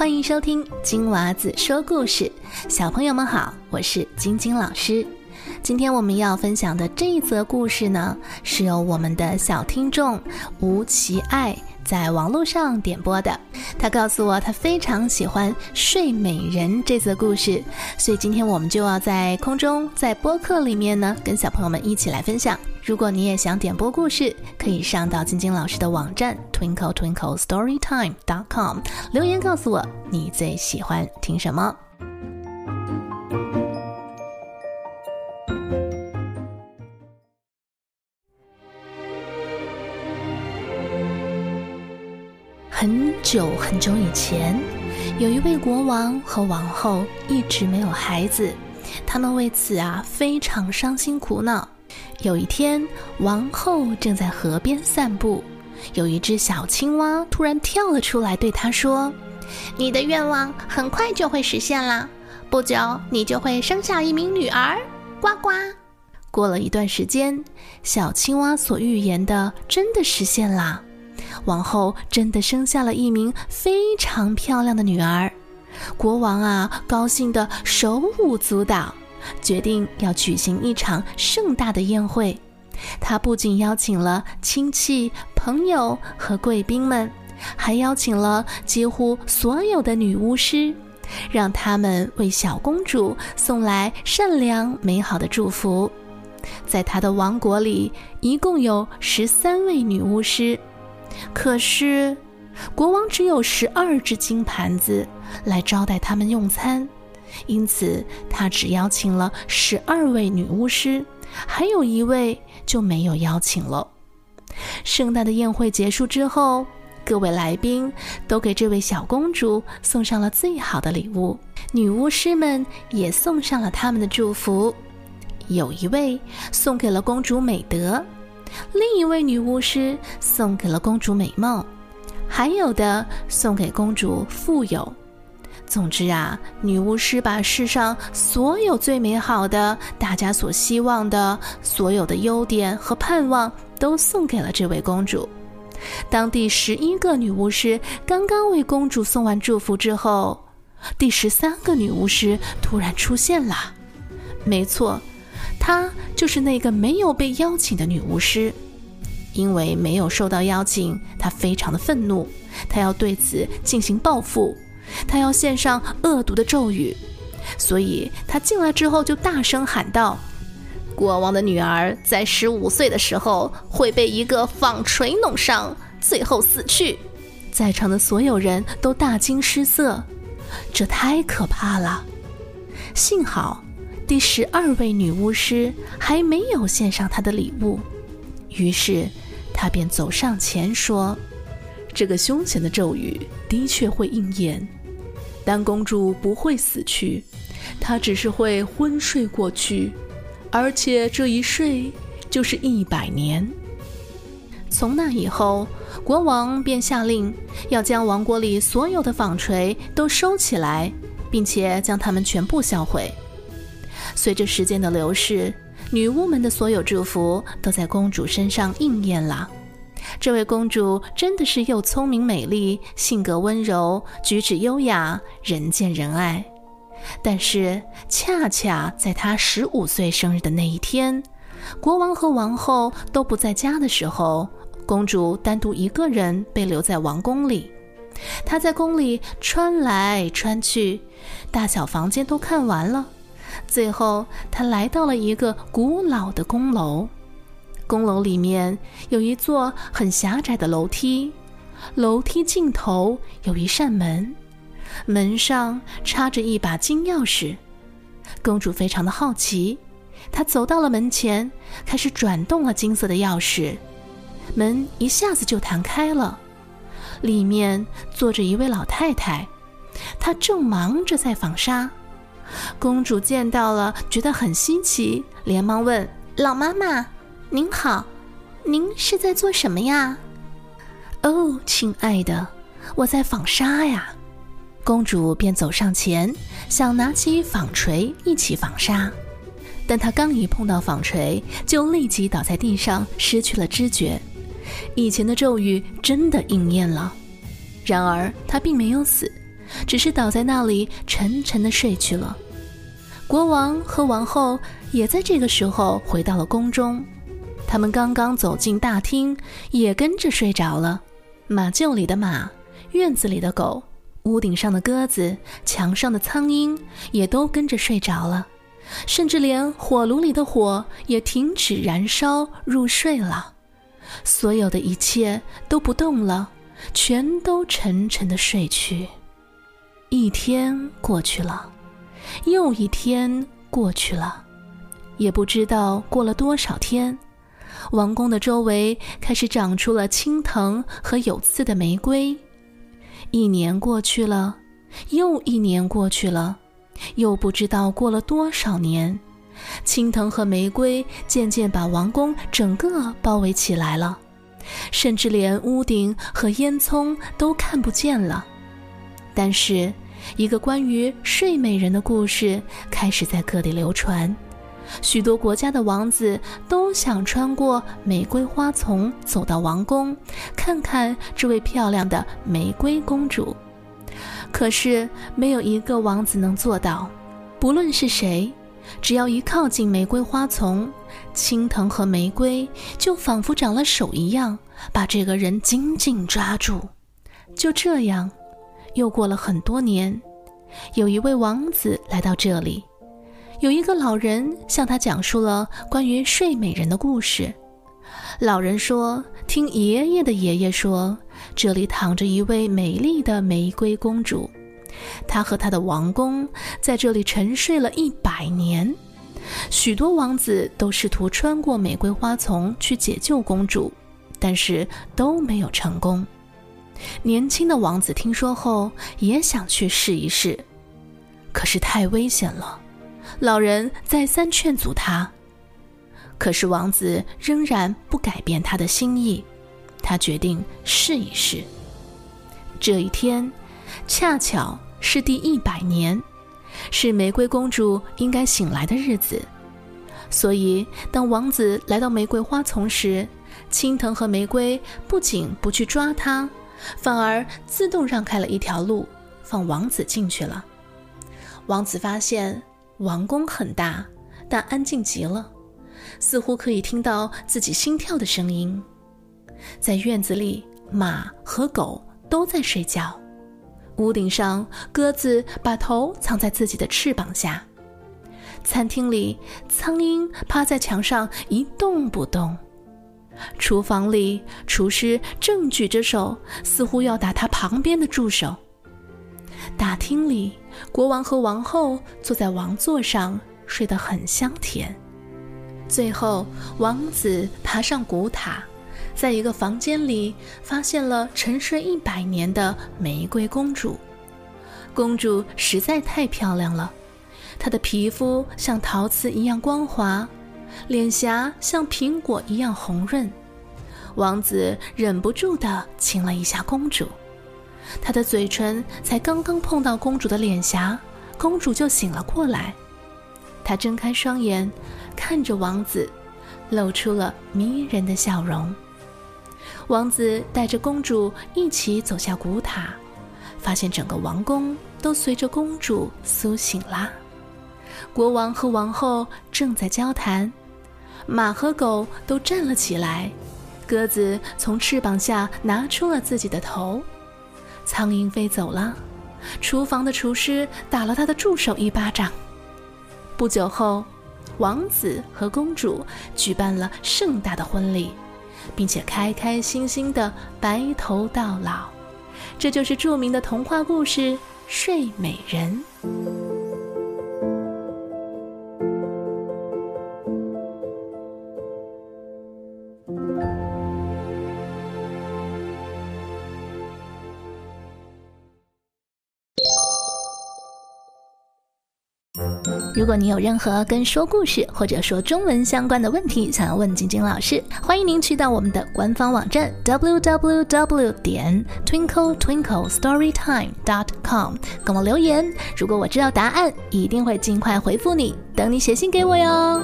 欢迎收听金娃子说故事，小朋友们好，我是晶晶老师。今天我们要分享的这一则故事呢，是由我们的小听众吴奇爱在网络上点播的。他告诉我，他非常喜欢《睡美人》这则故事，所以今天我们就要在空中，在播客里面呢，跟小朋友们一起来分享。如果你也想点播故事，可以上到晶晶老师的网站 twinkle twinkle storytime dot com 留言告诉我你最喜欢听什么。很久很久以前，有一位国王和王后一直没有孩子，他们为此啊非常伤心苦恼。有一天，王后正在河边散步，有一只小青蛙突然跳了出来，对她说：“你的愿望很快就会实现啦，不久你就会生下一名女儿。”呱呱。过了一段时间，小青蛙所预言的真的实现啦。王后真的生下了一名非常漂亮的女儿，国王啊，高兴得手舞足蹈，决定要举行一场盛大的宴会。他不仅邀请了亲戚、朋友和贵宾们，还邀请了几乎所有的女巫师，让他们为小公主送来善良美好的祝福。在他的王国里，一共有十三位女巫师。可是，国王只有十二只金盘子来招待他们用餐，因此他只邀请了十二位女巫师，还有一位就没有邀请了。盛大的宴会结束之后，各位来宾都给这位小公主送上了最好的礼物，女巫师们也送上了他们的祝福。有一位送给了公主美德。另一位女巫师送给了公主美貌，还有的送给公主富有。总之啊，女巫师把世上所有最美好的、大家所希望的所有的优点和盼望都送给了这位公主。当第十一个女巫师刚刚为公主送完祝福之后，第十三个女巫师突然出现了。没错。她就是那个没有被邀请的女巫师，因为没有受到邀请，她非常的愤怒，她要对此进行报复，她要献上恶毒的咒语，所以她进来之后就大声喊道：“国王的女儿在十五岁的时候会被一个纺锤弄伤，最后死去。”在场的所有人都大惊失色，这太可怕了。幸好。第十二位女巫师还没有献上她的礼物，于是她便走上前说：“这个凶险的咒语的确会应验，但公主不会死去，她只是会昏睡过去，而且这一睡就是一百年。”从那以后，国王便下令要将王国里所有的纺锤都收起来，并且将它们全部销毁。随着时间的流逝，女巫们的所有祝福都在公主身上应验了。这位公主真的是又聪明美丽，性格温柔，举止优雅，人见人爱。但是，恰恰在她十五岁生日的那一天，国王和王后都不在家的时候，公主单独一个人被留在王宫里。她在宫里穿来穿去，大小房间都看完了。最后，他来到了一个古老的宫楼。宫楼里面有一座很狭窄的楼梯，楼梯尽头有一扇门，门上插着一把金钥匙。公主非常的好奇，她走到了门前，开始转动了金色的钥匙，门一下子就弹开了。里面坐着一位老太太，她正忙着在纺纱。公主见到了，觉得很新奇，连忙问：“老妈妈，您好，您是在做什么呀？”“哦，亲爱的，我在纺纱呀。”公主便走上前，想拿起纺锤一起纺纱，但她刚一碰到纺锤，就立即倒在地上，失去了知觉。以前的咒语真的应验了，然而她并没有死。只是倒在那里沉沉的睡去了。国王和王后也在这个时候回到了宫中，他们刚刚走进大厅，也跟着睡着了。马厩里的马，院子里的狗，屋顶上的鸽子，墙上的苍蝇，也都跟着睡着了。甚至连火炉里的火也停止燃烧，入睡了。所有的一切都不动了，全都沉沉的睡去。一天过去了，又一天过去了，也不知道过了多少天，王宫的周围开始长出了青藤和有刺的玫瑰。一年过去了，又一年过去了。又不知道过了多少年，青藤和玫瑰渐渐把王宫整个包围起来了，甚至连屋顶和烟囱都看不见了。但是，一个关于睡美人的故事开始在各地流传，许多国家的王子都想穿过玫瑰花丛走到王宫，看看这位漂亮的玫瑰公主。可是没有一个王子能做到，不论是谁，只要一靠近玫瑰花丛，青藤和玫瑰就仿佛长了手一样，把这个人紧紧抓住。就这样，又过了很多年，有一位王子来到这里，有一个老人向他讲述了关于睡美人的故事。老人说：“听爷爷的爷爷说。”这里躺着一位美丽的玫瑰公主，她和她的王宫在这里沉睡了一百年。许多王子都试图穿过玫瑰花丛去解救公主，但是都没有成功。年轻的王子听说后也想去试一试，可是太危险了。老人再三劝阻他，可是王子仍然不改变他的心意。他决定试一试。这一天，恰巧是第一百年，是玫瑰公主应该醒来的日子。所以，当王子来到玫瑰花丛时，青藤和玫瑰不仅不去抓他，反而自动让开了一条路，放王子进去了。王子发现王宫很大，但安静极了，似乎可以听到自己心跳的声音。在院子里，马和狗都在睡觉。屋顶上，鸽子把头藏在自己的翅膀下。餐厅里，苍蝇趴在墙上一动不动。厨房里，厨师正举着手，似乎要打他旁边的助手。大厅里，国王和王后坐在王座上，睡得很香甜。最后，王子爬上古塔。在一个房间里，发现了沉睡一百年的玫瑰公主。公主实在太漂亮了，她的皮肤像陶瓷一样光滑，脸颊像苹果一样红润。王子忍不住地亲了一下公主，他的嘴唇才刚刚碰到公主的脸颊，公主就醒了过来。她睁开双眼，看着王子，露出了迷人的笑容。王子带着公主一起走下古塔，发现整个王宫都随着公主苏醒啦。国王和王后正在交谈，马和狗都站了起来，鸽子从翅膀下拿出了自己的头，苍蝇飞走了，厨房的厨师打了他的助手一巴掌。不久后，王子和公主举办了盛大的婚礼。并且开开心心的白头到老，这就是著名的童话故事《睡美人》。如果你有任何跟说故事或者说中文相关的问题，想要问晶晶老师，欢迎您去到我们的官方网站 www 点 twinkle twinkle storytime dot com 跟我留言。如果我知道答案，一定会尽快回复你，等你写信给我哟。